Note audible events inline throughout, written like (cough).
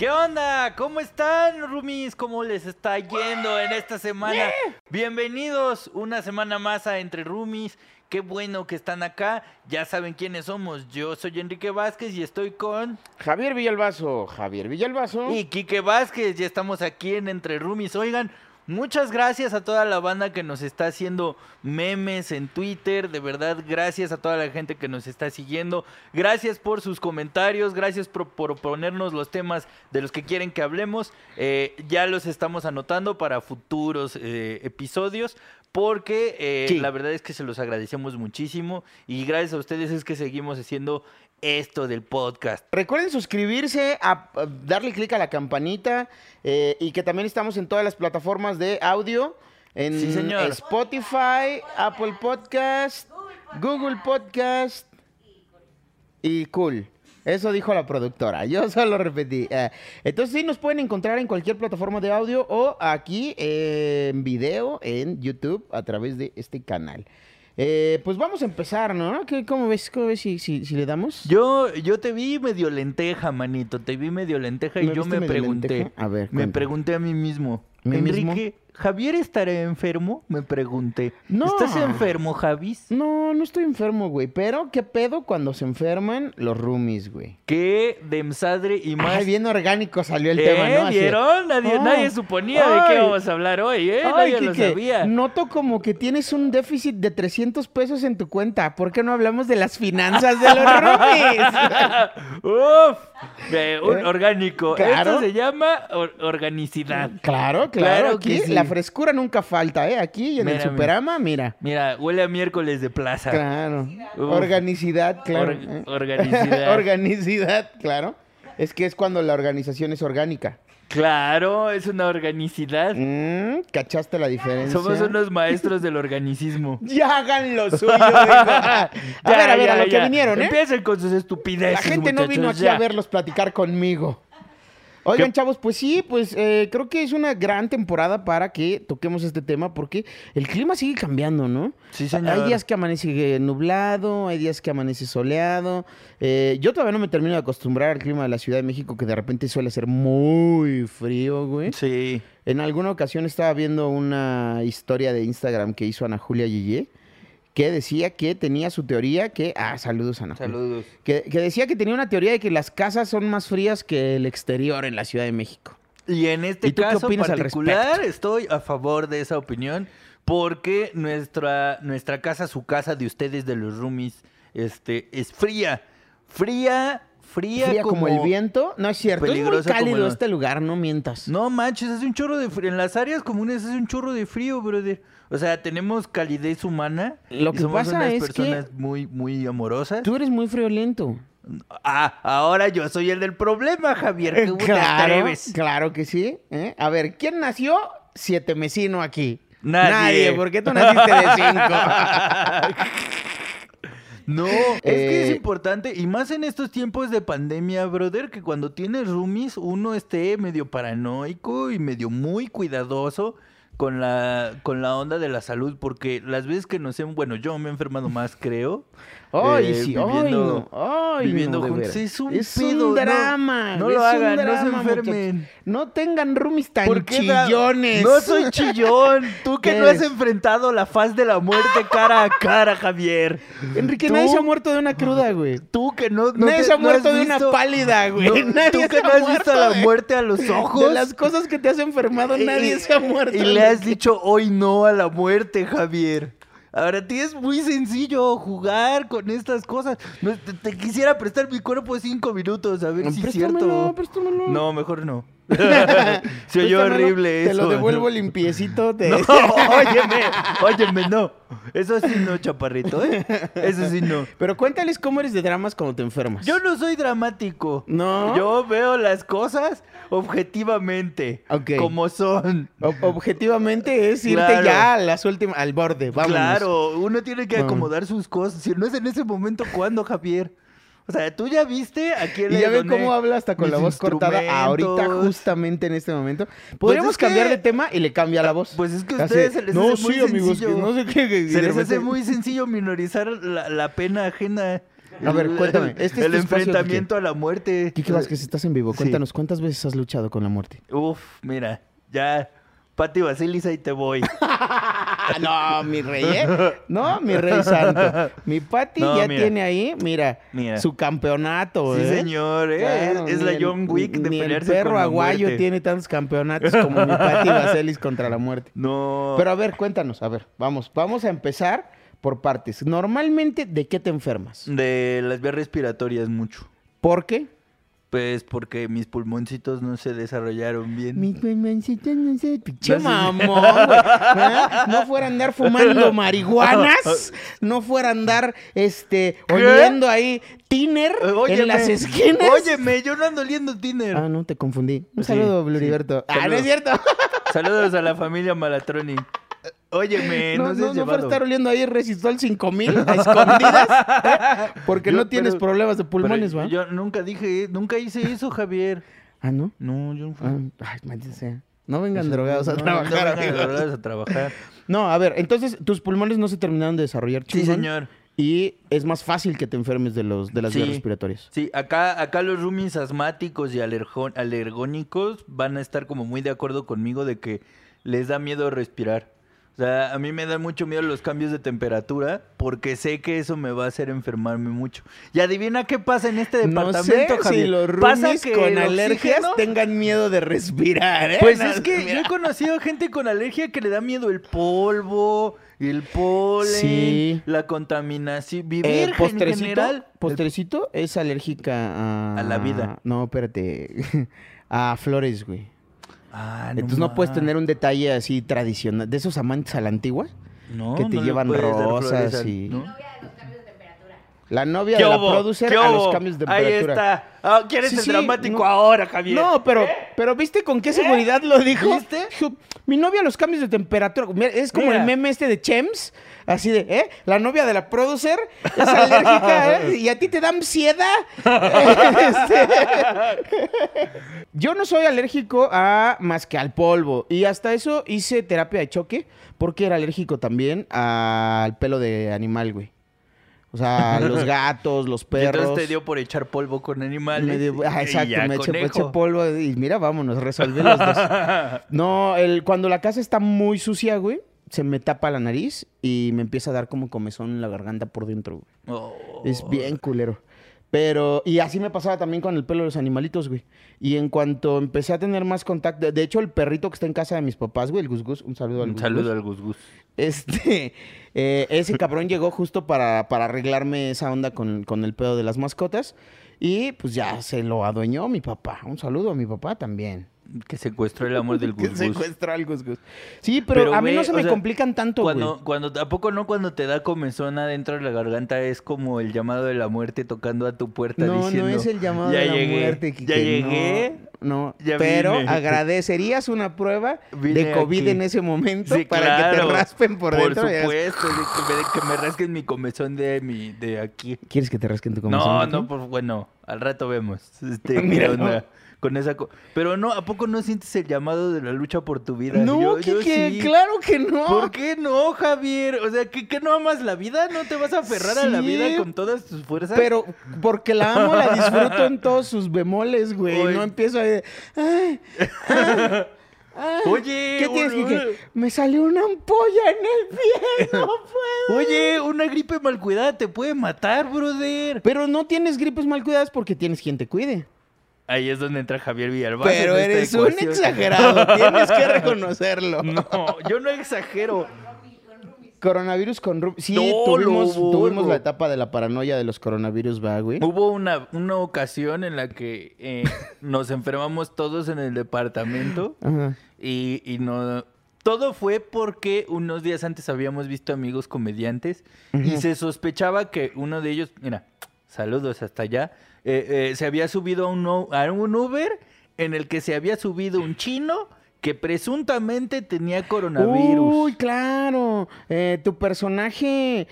¿Qué onda? ¿Cómo están, Rumis? ¿Cómo les está yendo en esta semana? Bienvenidos una semana más a Entre Rumis. Qué bueno que están acá. Ya saben quiénes somos. Yo soy Enrique Vázquez y estoy con... Javier Villalbazo, Javier Villalbazo. Y Quique Vázquez. Ya estamos aquí en Entre Rumis. Oigan, Muchas gracias a toda la banda que nos está haciendo memes en Twitter. De verdad, gracias a toda la gente que nos está siguiendo. Gracias por sus comentarios. Gracias por, ponernos los temas de los que quieren que hablemos. Eh, ya los estamos anotando para futuros eh, episodios. Porque eh, la verdad es que se los agradecemos muchísimo. Y gracias a ustedes es que seguimos haciendo esto del podcast. Recuerden suscribirse, a, darle clic a la campanita eh, y que también estamos en todas las plataformas de audio. En Spotify, Apple Podcast, Google Podcast y Cool. Eso dijo la productora. Yo (laughs) solo repetí. Eh, entonces sí nos pueden encontrar en cualquier plataforma de audio o aquí en video en YouTube a través de este canal. Eh, pues vamos a empezar, ¿no? ¿Cómo ves, cómo ves si, si, le damos? Yo, yo te vi medio lenteja, manito. Te vi medio lenteja y yo me pregunté. A ver, me pregunté a mí mismo. Enrique, ¿Javier estará enfermo? Me pregunté. No. ¿Estás enfermo, Javis? No, no estoy enfermo, güey. Pero, ¿qué pedo cuando se enferman los roomies, güey? ¿Qué demsadre y más? Ay, bien orgánico salió el tema, ¿no? ¿Vieron? Nadie, nadie suponía de qué vamos a hablar hoy, ¿eh? nadie lo sabía. Noto como que tienes un déficit de 300 pesos en tu cuenta. ¿Por qué no hablamos de las finanzas de los roomies? (laughs) Uf. Un ¿Eh? orgánico. Claro. Esto se llama organicidad. Claro, claro. aquí la frescura nunca falta, ¿eh? Aquí en el Superama, mira. Mira, huele a miércoles de plaza. Claro. Organicidad, claro. ¿eh? organicidad. (laughs) organicidad, claro. Es que es cuando la organización es orgánica. Claro, es una organicidad. Mm, ¿Cachaste la diferencia? Somos unos maestros del organicismo. (laughs) ya hagan lo suyo. a (laughs) ver, a ver, a lo que vinieron, ¿eh? Empiecen con sus estupideces. La gente no vino aquí a verlos platicar conmigo. Oigan, chavos, pues sí, pues eh, creo que es una gran temporada para que toquemos este tema porque el clima sigue cambiando, ¿no? Sí, señor. Hay días que amanece nublado, hay días que amanece soleado. Eh, yo todavía no me termino de acostumbrar al clima de la Ciudad de México que de repente suele ser muy frío, güey. Sí. En alguna ocasión estaba viendo una historia de Instagram que hizo Ana Julia Yeye que decía que tenía su teoría que... Ah, saludos, Ana. Saludos. Que, decía que tenía una teoría de que las casas son más frías que el exterior en la Ciudad de México. Y en este caso particular estoy a favor de esa opinión porque nuestra, nuestra casa, su casa de ustedes, de los roomies, este, es fría. Fría fría, fría como, el viento. No es cierto, es muy cálido este lugar, no mientas. No manches, hace un chorro de frío. En las áreas comunes hace un chorro de frío, brother. O sea, tenemos calidez humana. Lo que somos pasa unas es personas muy, muy amorosas. Tú eres muy friolento. Ah, ahora yo soy el del problema, Javier. ¿Cómo claro, Claro que sí. ¿eh? A ver, ¿quién nació siete mesino aquí? Nadie. Nadie. ¿Por qué tú naciste de cinco? (laughs) No, es que es eh, importante, y más en estos tiempos de pandemia, brother, que cuando tienes roomies uno esté medio paranoico y medio muy cuidadoso con la, con la onda de la salud, porque las veces que nos hemos, bueno, yo me he enfermado más, creo. (laughs) Ay, eh, sí, viviendo, ay, viviendo juntos. Es un, es un drama. No, lo hagan, no se enfermen. No tengan roomies tan chillones. No soy chillón. (laughs) Tú que no has enfrentado la faz de la muerte (laughs) cara a cara, Javier. Enrique, nadie se ha muerto de una cruda, güey. Tú que no. nadie se ha muerto de una pálida, güey. nadie tú que no has visto la muerte a los ojos. De las cosas que te has enfermado, nadie se ha muerto. Y le has dicho hoy no a la muerte, Javier. Ahora ti es muy sencillo jugar con estas cosas. te, quisiera prestar mi cuerpo cinco minutos a ver si es cierto. No, mejor no. (laughs) Se oyó horrible eso. Te lo devuelvo limpiecito. Te... (laughs) No, óyeme, óyeme, no. Eso sí no, chaparrito, ¿eh? Eso sí no. Pero cuéntales cómo eres de dramas cuando te enfermas. Yo no soy dramático. No. Yo veo las cosas objetivamente. Como son. objetivamente es irte ya a las últimas, al borde. Vámonos. Claro, uno tiene que acomodar sus cosas. Si no es en ese momento, ¿cuándo, Javier? O sea, tú ya viste aquí Y ya ve cómo habla hasta con la voz cortada ahorita, justamente en este momento. Pues Podríamos cambiar de tema y le cambia la voz. Pues es que a ustedes se les no, hace muy amigos, sencillo. no sé qué, se les hace muy sencillo minorizar la, pena ajena. A ver, cuéntame. Este el enfrentamiento a la muerte. Kike Vázquez, estás en vivo. Cuéntanos, ¿cuántas veces has luchado con la muerte? Uf, mira, ya Pati Basilis, ahí te voy. (laughs) no, mi rey, ¿eh? No, mi rey santo. Mi Pati ya tiene ahí, mira, su campeonato, Sí, ¿eh? señor, ¿eh? es la John Wick de ni el perro aguayo tiene tantos campeonatos como mi Pati (laughs) Basilis contra la muerte. No. Pero a ver, cuéntanos, a ver, vamos, vamos a empezar por partes. Normalmente, ¿de qué te enfermas? De las vías respiratorias mucho. ¿Por qué? Pues porque mis pulmoncitos no se desarrollaron bien. Mis pulmoncitos no se... (laughs) Pinche mamón, güey. No fuera a andar fumando (laughs) marihuanas. No fuera a andar, este, oliendo ahí tiner en las esquinas. Óyeme, yo no ando oliendo tiner. Ah, no, te confundí. Un saludo, Bluriberto. Ah, no es cierto. Saludos a la familia Malatroni. Óyeme, no, no, no, no para estar oliendo ahí Resistol 5000 a escondidas. ¿eh? Porque no tienes problemas de pulmones, ¿va? Yo nunca dije, nunca hice eso, Javier. (laughs) ¿Ah, no? No, yo no fui. Ah, ay, maldita sea. No vengan drogados a trabajar. No vengan drogados a trabajar. No, a ver, entonces tus pulmones no se terminaron de desarrollar. Sí, señor. Y es más fácil que te enfermes de los de las vías respiratorias. Sí, acá, acá los roomies asmáticos y alergónicos van a estar como muy de acuerdo conmigo de que les da miedo respirar. O sea, a mí me da mucho miedo los cambios de temperatura porque sé que eso me va a hacer enfermarme mucho. Y adivina qué pasa en este departamento, no sé Si los roomies con alergias tengan miedo de respirar, ¿eh? Pues es que yo he conocido gente con alergia que le da miedo el polvo, el polen, la contaminación, vivir eh, en general. Postrecito es alérgica a... A la vida. No, espérate. (laughs) a flores, güey. Ah, Entonces no puedes tener un detalle así tradicional, de esos amantes a la antigua, no, que te llevan rosas y... La novia de la producer a los cambios de temperatura. Ahí está. Ah, ¿Quieres el dramático ahora, Javier? No, pero, ¿Eh? pero ¿viste con qué seguridad lo dijo? ¿Viste? Mi novia a los cambios de temperatura. Es como el meme este de Chems. Así de, ¿eh? La novia de la producer es alérgica, ¿eh? (laughs) Y a ti te da ansiedad. (laughs) Este, yo no soy alérgico a más que al polvo. Y hasta eso hice terapia de choque porque era alérgico también al pelo de animal, güey. O sea, los (laughs) gatos, los perros. Y entonces te dio por echar polvo con animales. ah, exacto, me eché, polvo y mira, vámonos, resolví los dos. No, el, cuando la casa está muy sucia, güey, se me tapa la nariz y me empieza a dar como comezón en la garganta por dentro, güey. Oh. Es bien culero. Pero, y así me pasaba también con el pelo de los animalitos, güey. Y en cuanto empecé a tener más contacto, de hecho, el perrito que está en casa de mis papás, güey, el Gus un saludo al Gus. Un saludo al Gus Este, (laughs) eh, ese cabrón llegó justo para, para arreglarme esa onda con, con el pedo de las mascotas. Y pues ya se lo adueñó mi papá. Un saludo a mi papá también. Que secuestró el amor del (laughs) Gus Que secuestró al Gus Sí, pero, a mí no se me complican tanto, cuando, güey. Cuando, ¿A poco no cuando te da comezón adentro de la garganta es como el llamado de la muerte tocando a tu puerta no, diciendo... No, no es el llamado de la muerte, Ya llegué. No, pero agradecerías una prueba de COVID en ese momento para que te raspen por, dentro. Por supuesto, que, me, rasquen mi comezón de, mi, de aquí. ¿Quieres que te rasquen tu comezón? No, no, pues bueno, al rato vemos. (laughs) Este, Mira, con esa... Pero no, ¿a poco no sientes el llamado de la lucha por tu vida? No, que, claro que no. ¿Por qué no, Javier? O sea, ¿que, que no amas la vida? ¿No te vas a aferrar a la vida con todas tus fuerzas? Pero porque la amo, la disfruto en todos sus bemoles, güey. No empiezo a... Ay, (laughs) Oye, ¿qué tienes que, Me salió una ampolla en el pie, no puedo. Oye, una gripe mal cuidada te puede matar, brother. Pero no tienes gripes mal cuidadas porque tienes quien te cuide. Ahí es donde entra Javier Villalbazo. Pero eres un exagerado, (laughs) tienes que reconocerlo. (laughs) No, yo no exagero. Coronavirus con Rumi. Sí, tuvimos, la etapa de la paranoia de los coronavirus, ¿va, güey? Hubo una, una ocasión en la que eh, (laughs) nos enfermamos todos en el departamento. Ajá. Y, y no. Todo fue porque unos días antes habíamos visto amigos comediantes y se sospechaba que uno de ellos, mira, saludos hasta allá, eh, eh, se había subido a un, a un Uber en el que se había subido un chino que presuntamente tenía coronavirus. Uy, claro. Eh, tu personaje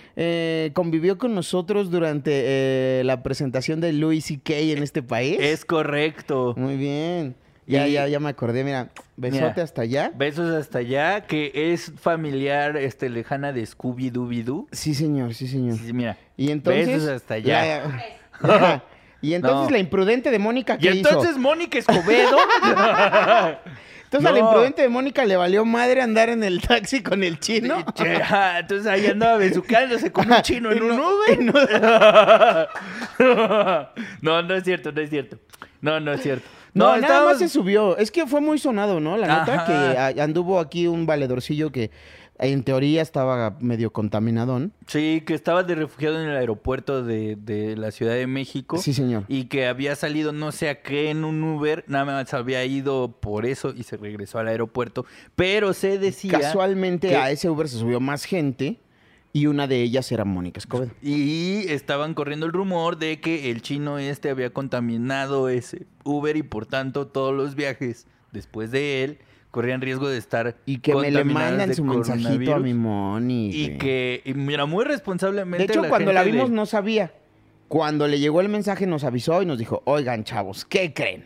convivió con nosotros durante la presentación de Louis C.K. en este país. Es correcto. Muy bien. Ya, ya, ya me acordé, mira, besote hasta allá. Besos hasta allá, que es familiar este, lejana de Scooby Dooby Doo. Sí, señor, sí, señor. Sí, mira. Y entonces. Besos hasta allá. (laughs) y entonces No. la imprudente de Mónica, ¿qué Y entonces hizo? Mónica Escobedo. (laughs) Entonces a la imprudente de Mónica le valió madre andar en el taxi con el chino. Entonces ahí andaba besucándose con un chino en (laughs) un Uber. no, no es cierto, no es cierto. No, no es cierto. No, nada más se subió. Es que fue muy sonado, ¿no? La nota Ajá. que anduvo aquí un valedorcillo que en teoría estaba medio contaminadón. Sí, que estaba de refugiado en el aeropuerto de, de la Ciudad de México. Sí, señor. Y que había salido no sé a qué en un Uber, nada más había ido por eso y se regresó al aeropuerto. Pero se decía... Casualmente que- a ese Uber se subió más gente y una de ellas era Mónica Escobedo. Y estaban corriendo el rumor de que el chino este había contaminado ese Uber y por tanto todos los viajes después de él corrían riesgo de estar Y que me le mandan su mensajito a mi Moni. Y güey. que, y mira, muy responsablemente. De hecho, la cuando la vimos le- no sabía. Cuando le llegó el mensaje nos avisó y nos dijo, oigan chavos, ¿qué creen?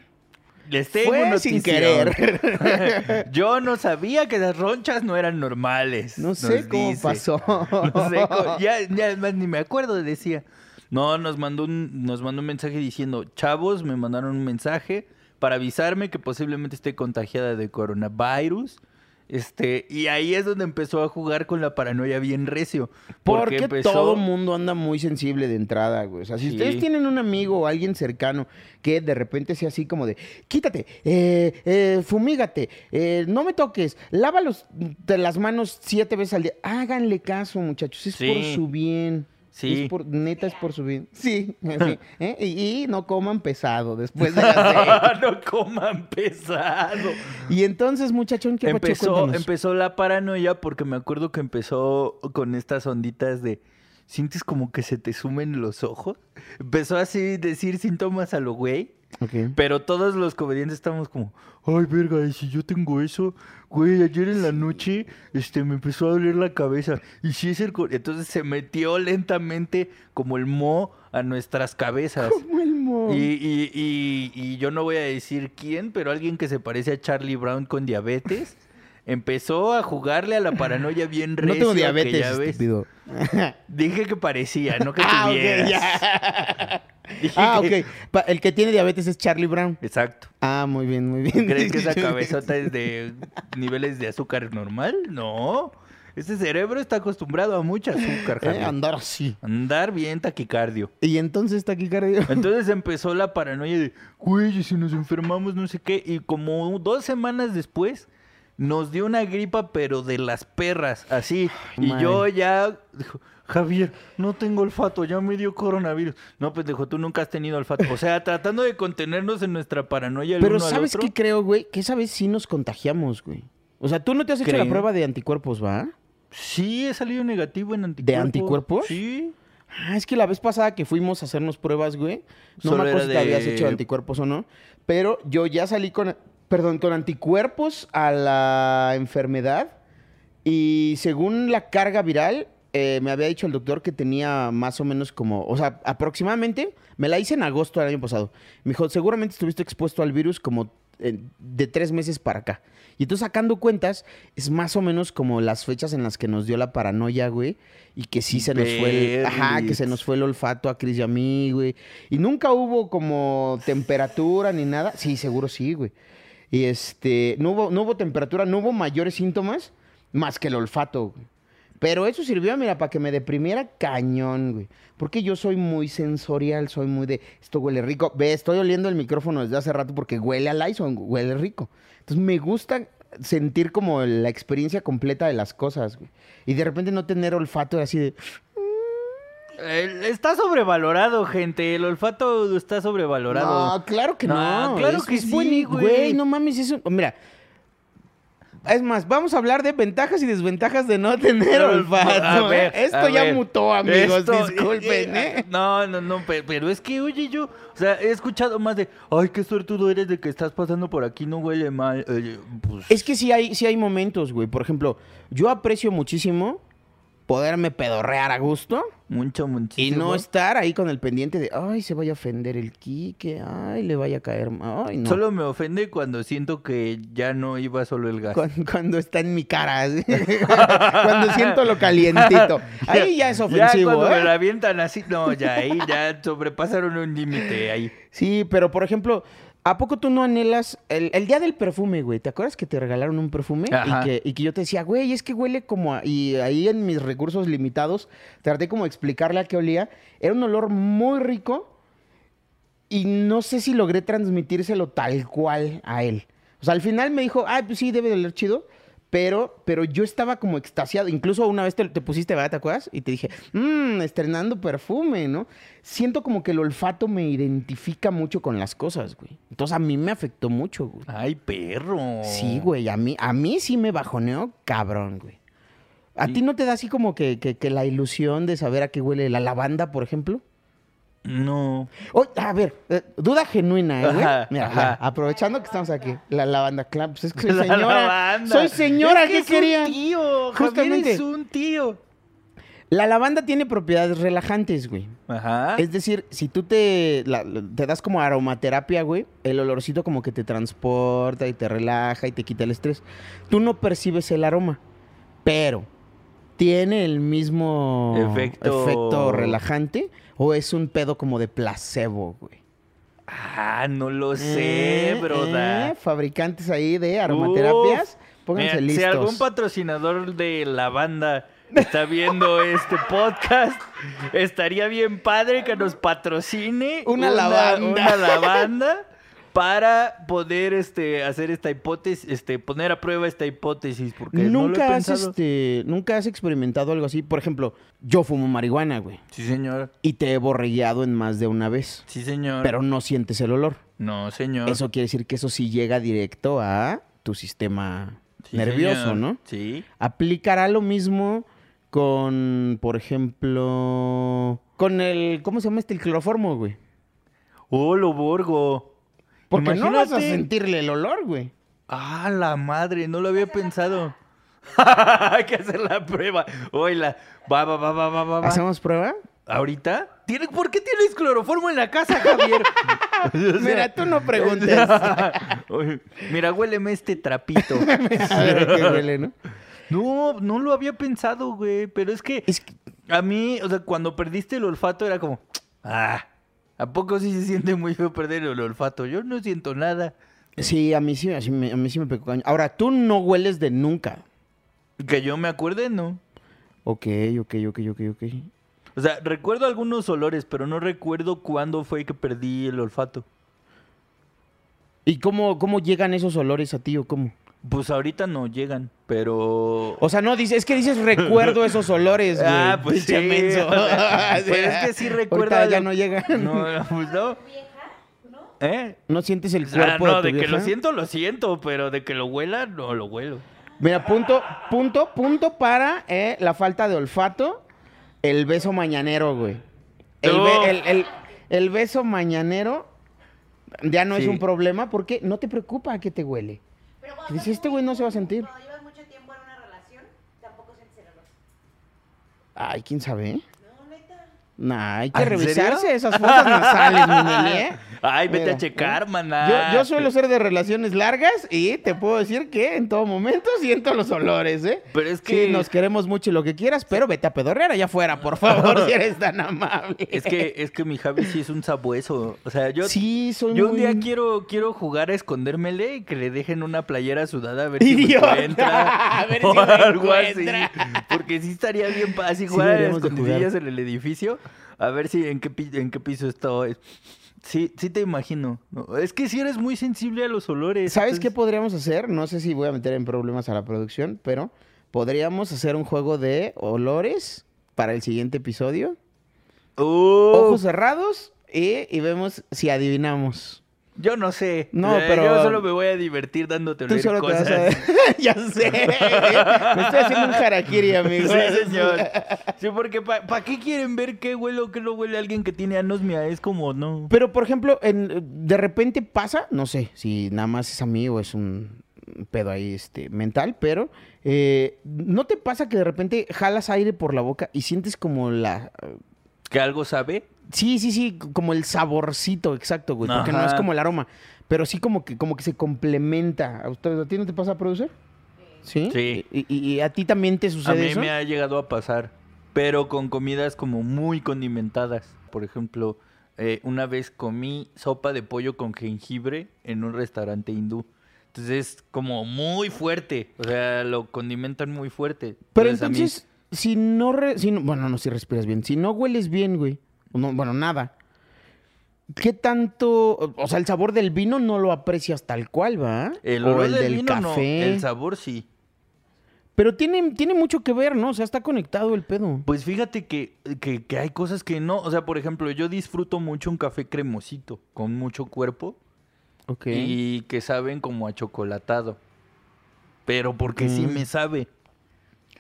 Les tengo Fue sin querer. (laughs) Yo no sabía que las ronchas no eran normales. No sé cómo dice. pasó. (laughs) No sé cómo- ya, ya además ni me acuerdo, decía. No, nos mandó un, nos mandó un mensaje diciendo, chavos, me mandaron un mensaje para avisarme que posiblemente esté contagiada de coronavirus. Este, y ahí es donde empezó a jugar con la paranoia bien recio. Porque, Porque empezó. todo mundo anda muy sensible de entrada, güey. O sea, si Sí. ustedes tienen un amigo o alguien cercano que de repente sea así como de, quítate, eh, eh, fumígate, eh, no me toques, lávalos de las manos siete veces al día. Háganle caso, muchachos, es Sí. por su bien. Sí. Es por, neta es por su bien. (laughs) Sí, sí. ¿eh? Y, y no coman pesado después de (laughs) seis. no coman pesado. Y entonces, muchachón, ¿qué empezó, empezó la paranoia porque me acuerdo que empezó con estas onditas de sientes como que se te sumen los ojos. Empezó así decir síntomas a lo güey. Pero todos los comediantes estábamos como, ay, verga, y si yo tengo eso, güey, ayer en la noche, este, me empezó a doler la cabeza. Y si es el... co-". Entonces se metió lentamente como el mo a nuestras cabezas. Como el mo- Y, y, y, y yo no voy a decir quién, pero alguien que se parece a Charlie Brown con diabetes (laughs) empezó a jugarle a la paranoia bien (laughs) No recio. que diabetes, ya ves. Dije que parecía, no que (laughs) Ah, tuvieras. Dije Ah, que- ok. Pa- El que tiene diabetes es Charlie Brown. Exacto. Ah, muy bien, muy bien. ¿Crees que (laughs) esa cabezota es de niveles de azúcar normal? No. Ese cerebro está acostumbrado a mucha azúcar, Eh, andar así. Andar bien taquicardio. Y entonces está aquí cardio. Entonces empezó la paranoia de, güey, si nos enfermamos, no sé qué. Y como dos semanas después, nos dio una gripa, pero de las perras, así. y man. yo ya, dijo, Javier, no tengo olfato, ya me dio coronavirus. No, pendejo, tú nunca has tenido olfato. O sea, tratando de contenernos en nuestra paranoia el Pero uno al ¿sabes otro. qué creo, güey? Que esa vez sí nos contagiamos, güey. O sea, tú no te has hecho Creo. la prueba de anticuerpos, ¿va? Sí, he salido negativo en anticuerpos. anticuerpos? Sí. Ah, es que la vez pasada que fuimos a hacernos pruebas, güey, no Solo me acuerdo si te habías de- hecho anticuerpos o no, pero yo ya salí con, perdón, con anticuerpos a la enfermedad y según la carga viral, eh, me había dicho el doctor que tenía más o menos como, o sea, aproximadamente, me la hice en agosto del año pasado. Me dijo, seguramente estuviste expuesto al virus como eh, de tres meses para acá. Y entonces sacando cuentas, es más o menos como las fechas en las que nos dio la paranoia, güey. Y que sí se nos fue ajá, que se nos fue el olfato a Cris y a mí, güey. Y nunca hubo como temperatura ni nada. Sí, seguro sí, güey. Y este, no hubo, no hubo temperatura, no hubo mayores síntomas más que el olfato. Pero eso sirvió, mira, para que me deprimiera cañón, güey. Porque yo soy muy sensorial, soy muy de, esto huele rico. Ve, estoy oliendo el micrófono desde hace rato porque huele a Lyson, huele rico. Entonces me gusta sentir como la experiencia completa de las cosas, güey. Y de repente no tener olfato así de, Está sobrevalorado, gente. El olfato está sobrevalorado. No, claro que no. No, claro que es sí, buen- güey. no mames, eso. Mira. Es más, vamos a hablar de ventajas y desventajas de no (laughs) tener Pero, olfato. a ver, ¿eh? Esto ya ver. mutó, amigos. Esto- disculpen, ¿eh? No, no, no, pe- pero, es que, oye, yo, o sea, he escuchado más de, ay, qué suertudo eres de que estás pasando por aquí, no huele mal. Pues, Es que sí hay, sí hay momentos, güey. Por ejemplo, yo aprecio muchísimo poderme pedorrear a gusto. Mucho, muchísimo. Y no estar ahí con el pendiente de, ay, se vaya a ofender el Quique, ay, le vaya a caer, ay, no. Solo me ofende cuando siento que ya no iba solo el gas. Cuando, está en mi cara, (laughs) cuando siento lo calientito. Ahí ya es ofensivo, Ya cuando me ¿eh? la avientan así, no, ya ahí ya sobrepasaron un límite ahí. Sí, pero por ejemplo, ¿a poco tú no anhelas el, el día del perfume, güey? ¿Te acuerdas que te regalaron un perfume? Y que, y que yo te decía, güey, es que huele como a... Y ahí en mis recursos limitados traté como de explicarle a qué olía. Era un olor muy rico y no sé si logré transmitírselo tal cual a él. O sea, al final me dijo, ay, pues sí, debe de oler chido. Pero, pero yo estaba como extasiado. Incluso una vez te, te pusiste, ¿verdad? ¿Te acuerdas? Y te dije, mmm, estrenando perfume, ¿no? Siento como que el olfato me identifica mucho con las cosas, güey. Entonces a mí me afectó mucho, güey. Ay, perro. Sí, güey, a mí, a mí sí me bajoneó cabrón, güey. ¿A Sí. ti no te da así como que, que- que la ilusión de saber a qué huele la lavanda, por ejemplo? No. Oh, a ver, eh, duda genuina, ¿eh, güey? Ajá, Mira, ajá. ya, aprovechando que estamos aquí, la lavanda, claro, pues es que soy La señora. lavanda. Soy señora, Es que ¿qué es quería? Un tío, Justamente. Justamente. es un tío. La lavanda tiene propiedades relajantes, güey. Ajá. Es decir, si tú te, la- te das como aromaterapia, güey, el olorcito como que te transporta y te relaja y te quita el estrés. Tú no percibes el aroma, pero ¿tiene el mismo Efecto- efecto relajante o es un pedo como de placebo, güey? Ah, no lo sé, Eh, broda. eh, fabricantes ahí de aromaterapias, pónganse Mira, listos. Si algún patrocinador de la banda está viendo (laughs) este podcast, estaría bien padre que nos patrocine Una lavanda. una lavanda (laughs) para poder este hacer esta hipótesis, este poner a prueba esta hipótesis porque no lo he ¿Nunca has, este, nunca has experimentado algo así. Por ejemplo, yo fumo marihuana, güey. Sí, señor. Y te he borregueado en más de una vez. Sí, señor. Pero no sientes el olor. no, señor. Eso quiere decir que eso sí llega directo a tu sistema Sí, nervioso, señor. ¿no? Sí. Aplicará lo mismo con, por ejemplo, con el, ¿cómo se llama este? El cloroformo, güey. Oh, lo borgo. Porque no vas a Imagínate. sentirle el olor, güey. Ah, la madre, no lo había pensado. (laughs) Hay que hacer la prueba. Oila, va, va, va, va, va, va. ¿Hacemos prueba? ¿Ahorita? ¿Tiene- ¿Por qué tienes cloroformo en la casa, Javier? (laughs) O sea, Mira, tú no preguntes. (laughs) Mira, huéleme este trapito. a ver qué huele, ¿no? No, no lo había pensado, güey. Pero es que Es que- a mí, o sea, cuando perdiste el olfato era como, (tsk) ah, ¿a poco sí se siente muy feo perder el olfato? Yo no siento nada. Sí, a mí sí, así me- a mí sí me pegó cañón. Ahora, tú no hueles de nunca. Que yo me acuerde, no. Ok, ok, ok, ok, ok. O sea, recuerdo algunos olores, pero no recuerdo cuándo fue que perdí el olfato. ¿Y cómo, cómo llegan esos olores a ti o cómo? Pues ahorita no llegan, pero... O sea, no, dice, es que dices recuerdo (laughs) esos olores, güey. Ah, pues sí, menso. (laughs) o sea, pues es que sí recuerdo Ahorita ya no llegan. No, no, pues no. ¿Eh? ¿No sientes el sea, cuerpo no, de de tu que lo siento, lo siento, pero de que lo huela, no lo huelo. Mira, punto, punto, punto para eh, la falta de olfato, el beso mañanero, güey. El, No. be- el- el- el beso mañanero ya no es un problema porque no te preocupa que te huele. Pero cuando Dice, estás este güey no se va a sentir. Cuando llevas mucho tiempo en una relación, tampoco sientes el olor. Ay, ¿quién sabe? Nah, hay que ¿En revisarse serio? esas fosas nasales, mi ¿eh? (laughs) Ay, vete Mira, a checar, ¿eh? maná. Yo, yo suelo ser de relaciones largas y te puedo decir que en todo momento (laughs) siento los olores, ¿eh? Pero es que... Sí, nos queremos mucho y lo que quieras, pero vete a pedorrear allá afuera, por favor, (laughs) si eres tan amable. Es que, es que mi Javi sí es un sabueso. O sea, yo... sí, soy Yo un muy... día quiero, quiero jugar a escondérmele y que le dejen una playera sudada a ver si encuentra. a ver si o algo así. Porque sí estaría bien fácil Sí jugar a las escondidillas en el edificio. A ver si en qué, en qué piso estoy. Sí, sí te imagino. No, Es que si eres muy sensible a los olores. ¿Sabes qué podríamos hacer? No sé si voy a meter en problemas a la producción, pero podríamos hacer un juego de olores para el siguiente episodio. Ojos cerrados y, y vemos si adivinamos. Yo no sé. No, Eh, pero- Yo solo me voy a divertir dándote Tú te cosas. vas a... (laughs) ya sé. Me estoy haciendo un harakiri, amigo. Sí, señor. Sí, porque ¿para qué quieren ver qué huele o qué no huele alguien que tiene anosmia? Es como, no. Pero, por ejemplo, en, de repente pasa, no sé si nada más es a mí o es un, un pedo ahí este, mental, pero eh, ¿no te pasa que de repente jalas aire por la boca y sientes como la... ¿Que algo sabe? Sí, sí, sí, como el saborcito, exacto, güey, porque no es como el aroma, pero sí como que, como que se complementa. ¿A ustedes, a ti no te pasa a producir? ¿Sí? Sí. ¿Y, a ti también te A sucede mí eso? me ha llegado a pasar, pero con comidas como muy condimentadas. Por ejemplo, eh, una vez comí sopa de pollo con jengibre en un restaurante hindú. Entonces es como muy fuerte, o sea, lo condimentan muy fuerte. Pero a mí- entonces, si no, re- si no- bueno, no si respiras bien, si no hueles bien, güey, no, bueno, nada, ¿qué tanto, o sea, el sabor del vino no lo aprecias tal cual, va? el o el del, del vino no, café. el sabor sí. Pero tiene, tiene mucho que ver, ¿no? O sea, está conectado el pedo. Pues fíjate que, que, que hay cosas que no, o sea, por ejemplo, yo disfruto mucho un café cremosito, con mucho cuerpo, Ok. y que saben como a chocolatado. Pero porque sí Ok. me sabe.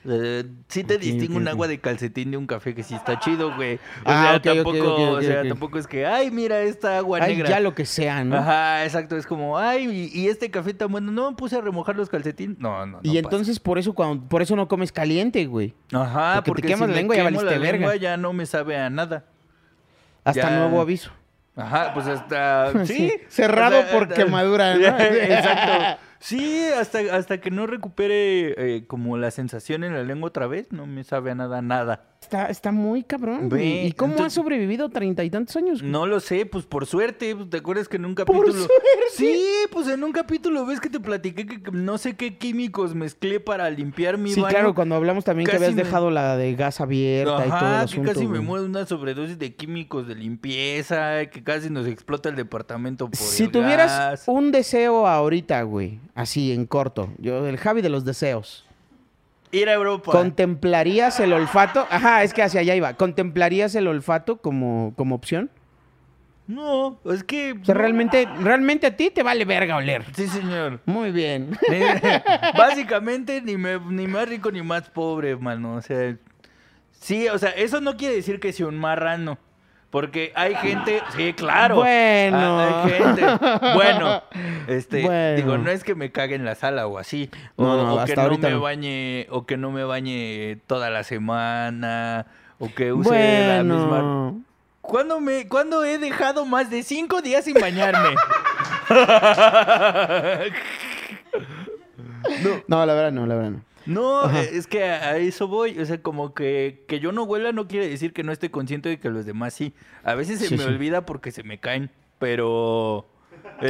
Eh, sí te Ok, distingo ok, un agua de calcetín de un café que sí está chido, güey. O Ah, sea, tampoco, o sea, tampoco es que, ay, mira esta agua Ay, negra. ya lo que sea, ¿no? Ajá, exacto, es como, ay, y, y este café tan bueno, no me puse a remojar los calcetines. No, no, no. y pasa. entonces por eso cuando, por eso no comes caliente, güey. Ajá, porque te quemas si la lengua, ya quemo valiste la verga. lengua ya no me sabe a nada. Hasta Ya. nuevo aviso. Ajá, pues hasta. (laughs) Sí. Sí, cerrado o sea, por hasta- quemadura, ¿no? (laughs) Exacto. (laughs) Sí, hasta, hasta que no recupere eh, como la sensación en la lengua otra vez, no me sabe a nada, nada. Está, está muy cabrón, güey. ¿Y cómo entonces- has sobrevivido treinta y tantos años? No lo sé, pues por suerte, pues, ¿te acuerdas que en un Por capítulo... suerte. Sí, pues en un capítulo ves que te platiqué que no sé qué químicos mezclé para limpiar mi Sí, baño. claro, cuando hablamos también que habías me- dejado la de gas abierta y todo el Ajá, que asunto. casi me muero de una sobredosis de químicos de limpieza, que casi nos explota el departamento por Si el tuvieras gas. un deseo ahorita, güey, así en corto, yo, el Javi de los deseos, Ir a Europa. ¿contemplarías el olfato? Ajá, es que hacia allá iba. ¿Contemplarías el olfato como, como opción? No, es que... O sea, realmente, realmente a ti te vale verga oler. Sí, señor. Muy bien. (laughs) Básicamente, ni, me, ni más rico ni más pobre, mano. O sea, sí, o sea, eso no quiere decir que sea un marrano. Porque hay gente, sí, claro. Bueno. Ah, Hay gente. Bueno, este, Bueno. digo, no es que me cague en la sala o así. O, No, no, o que no ahorita me no. bañe, o que no me bañe toda la semana, o que use la misma. ¿Cuándo, me, ¿Cuándo he dejado más de cinco días sin bañarme? (laughs) No, la verdad no, la verdad no. No, Ajá. eh, es que a, eso voy. O sea, como que, que yo no huela no quiere decir que no esté consciente de que los demás sí. A veces se Sí, me sí. olvida porque se me caen, pero...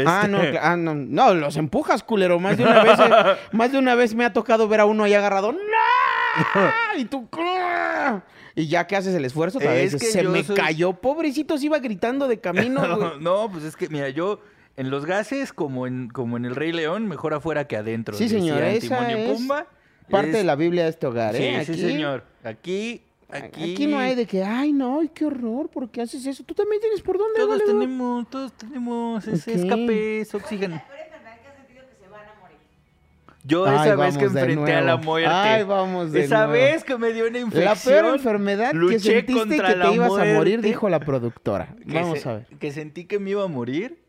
Ah, este, no, cla- ah, no, no, los empujas, culero. Más de una vez, eh, (laughs) más de una vez me ha tocado ver a uno ahí agarrado. ¡No! (laughs) Y tú, ¡ah! y ya que haces el esfuerzo, otra Es vez que se me soy- cayó. Pobrecito, se iba gritando de camino. (laughs) No, no, pues es que, mira, yo en los gases, como en, como en el Rey León, mejor afuera que adentro. Sí, señor, esa es Pumba. Parte Es- de la Biblia de este hogar, Sí, ¿eh? sí, señor. Aquí, aquí... Aquí no hay de que, ay, no, ay, qué horror, ¿por qué haces eso? Tú también tienes por dónde, Todos tenemos, todos tenemos ese Ok. escape, ese oxígeno. La peor enfermedad que has sentido que se van a morir. Yo Ay, esa vez que enfrenté a la muerte. Ay, vamos de Esa nuevo. vez que me dio una infección. La peor enfermedad que sentiste que te ibas a morir, dijo la productora. Vamos se- a ver. Que sentí que me iba a morir.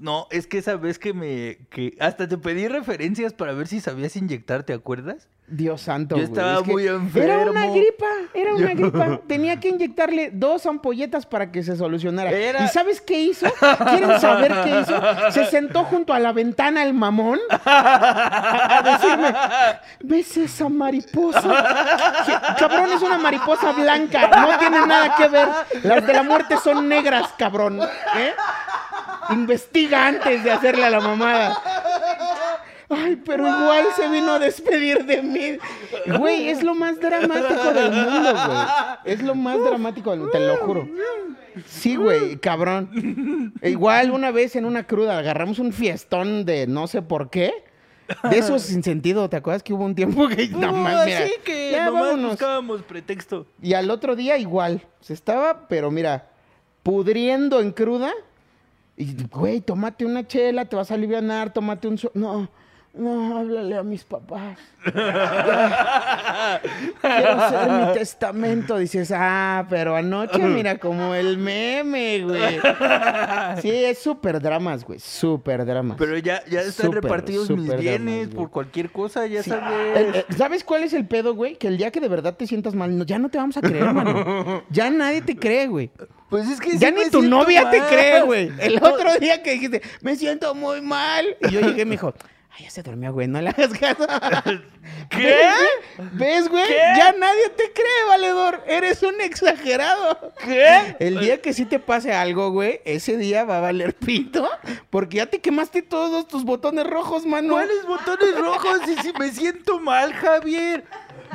No, es que esa vez que me... que Hasta te pedí referencias para ver si sabías inyectar, ¿te acuerdas? Dios santo. Yo güey, estaba es muy Era una enfermo. gripa, era una (laughs) Yo- gripa. Tenía que inyectarle dos ampolletas para que se solucionara. Era- ¿Y sabes qué hizo? ¿Quieren saber qué hizo? Se sentó junto a la ventana el mamón a, a decirme, ¿ves esa mariposa? Cabrón, es una mariposa blanca, no tiene nada que ver. Las de la muerte son negras, cabrón. ¿eh? Investiga antes de hacerle a la mamada. Ay, pero igual se vino a despedir de mí. Güey, es lo más dramático del mundo, güey. Es lo más dramático, del- te lo juro. Sí, güey, cabrón. Igual una vez en una cruda agarramos un fiestón de no sé por qué. De esos sin sentido, ¿te acuerdas que hubo un tiempo que no más, mira, así que ya, nomás buscábamos pretexto. Y al otro día igual. Se estaba, pero mira, pudriendo en cruda. Y, güey, tómate una chela, te vas a aliviar, tómate un... No, no, háblale a mis papás. Quiero hacer mi testamento. Dices, ah, pero anoche mira como el meme, güey. Sí, es súper dramas, güey, súper dramas. Pero ya, ya están repartidos mis bienes por cualquier cosa, ya Sí. sabes. El- el- ¿Sabes cuál es el pedo, güey? Que el día que de verdad te sientas mal, no- ya no te vamos a creer, mano. (laughs) Ya nadie te cree, güey. Pues es que Ya sí ni tu novia te cree, güey. El otro día que dijiste, me siento muy mal. Y yo llegué y me dijo, ay, ya se durmió, güey, no le hagas caso. (laughs) ¿Qué? ¿Ves, güey? ¿Qué? Ya nadie te cree, valedor. Eres un exagerado. ¿Qué? El día que sí te pase algo, güey, ese día va a valer pito. Porque ya te quemaste todos tus botones rojos, mano. ¿Cuáles botones rojos? Y si me siento mal, Javier.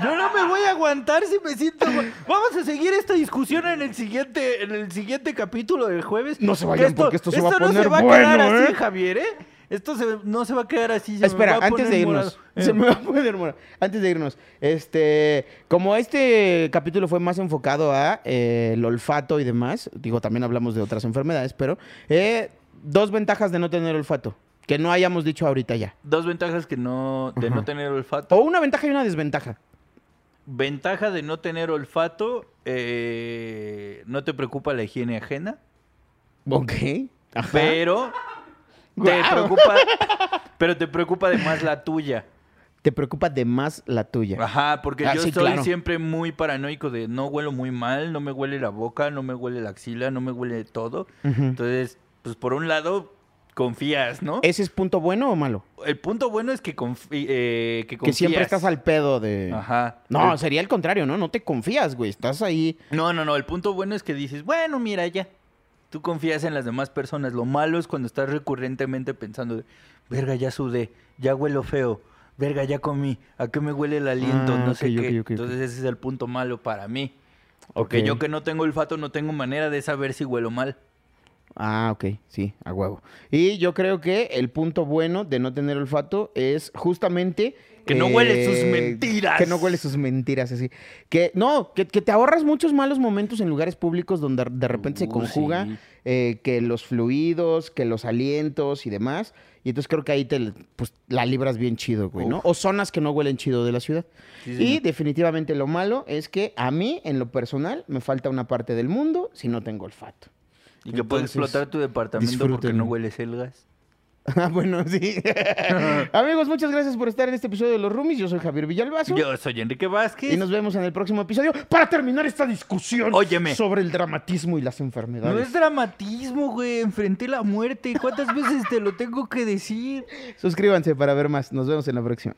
Yo no me voy a aguantar si me siento mal. Vamos a seguir esta discusión en el siguiente, en el siguiente capítulo del jueves. No se vayan, porque esto se va a no poner se va a quedar bueno, así, ¿eh? Javier, ¿eh? Esto se- no se va a quedar así. se me Espera, va a antes poner de irnos. morado. (laughs) Se me va a poner morado. Antes de irnos. Este, como este capítulo fue más enfocado a eh, el olfato y demás, digo, también hablamos de otras enfermedades, pero eh, dos ventajas de no tener olfato, que no hayamos dicho ahorita ya. Dos ventajas que no, de Ajá. no tener olfato. O una ventaja y una desventaja. Ventaja de no tener olfato, eh, no te preocupa la higiene ajena, Ok. Ajá. pero te Guau. preocupa, pero te preocupa además la tuya. Te preocupa de más la tuya. Ajá, porque Ah, yo sí, soy claro. siempre muy paranoico de no huelo muy mal, no me huele la boca, no me huele la axila, no me huele todo. Entonces, pues por un lado confías, ¿no? ¿Ese es punto bueno o malo? El punto bueno es que, confi- eh, que Que siempre estás al pedo de... Ajá. No, El- sería el contrario, ¿no? No te confías, güey. Estás ahí. No, no, no. El punto bueno es que dices, bueno, mira, ya. Tú confías en las demás personas. Lo malo es cuando estás recurrentemente pensando, verga, ya sudé, ya huelo feo, verga, ya comí, ¿a qué me huele el aliento? Ah, no sé qué. ok, ok, ok. Entonces ese es el punto malo para mí. Porque yo que no tengo olfato no tengo manera de saber si huelo mal. Ah, ok, sí, a huevo. Y yo creo que el punto bueno de no tener olfato es justamente... Que no huele sus mentiras. Que no huele sus mentiras, así. Que no, que, que te ahorras muchos malos momentos en lugares públicos donde de repente se Uh, conjuga sí. eh, que los fluidos, que los alientos y demás. Y entonces creo que ahí te pues, la libras bien chido, güey, ¿no? Uf. O zonas que no huelen chido de la ciudad. Sí, y señor. definitivamente lo malo es que a mí, en lo personal, me falta una parte del mundo si no tengo olfato. Y que puedes Entonces, explotar tu departamento porque no hueles el gas. (laughs) Ah, bueno, sí. (laughs) Amigos, muchas gracias por estar en este episodio de Los Roomies. Yo soy Javier Villalbazo. Yo soy Enrique Vázquez. Y nos vemos en el próximo episodio para terminar esta discusión Óyeme. sobre el dramatismo y las No enfermedades. es dramatismo, güey. Enfrenté la muerte. ¿Cuántas veces te lo tengo que decir? Suscríbanse para ver más. Nos vemos en la próxima.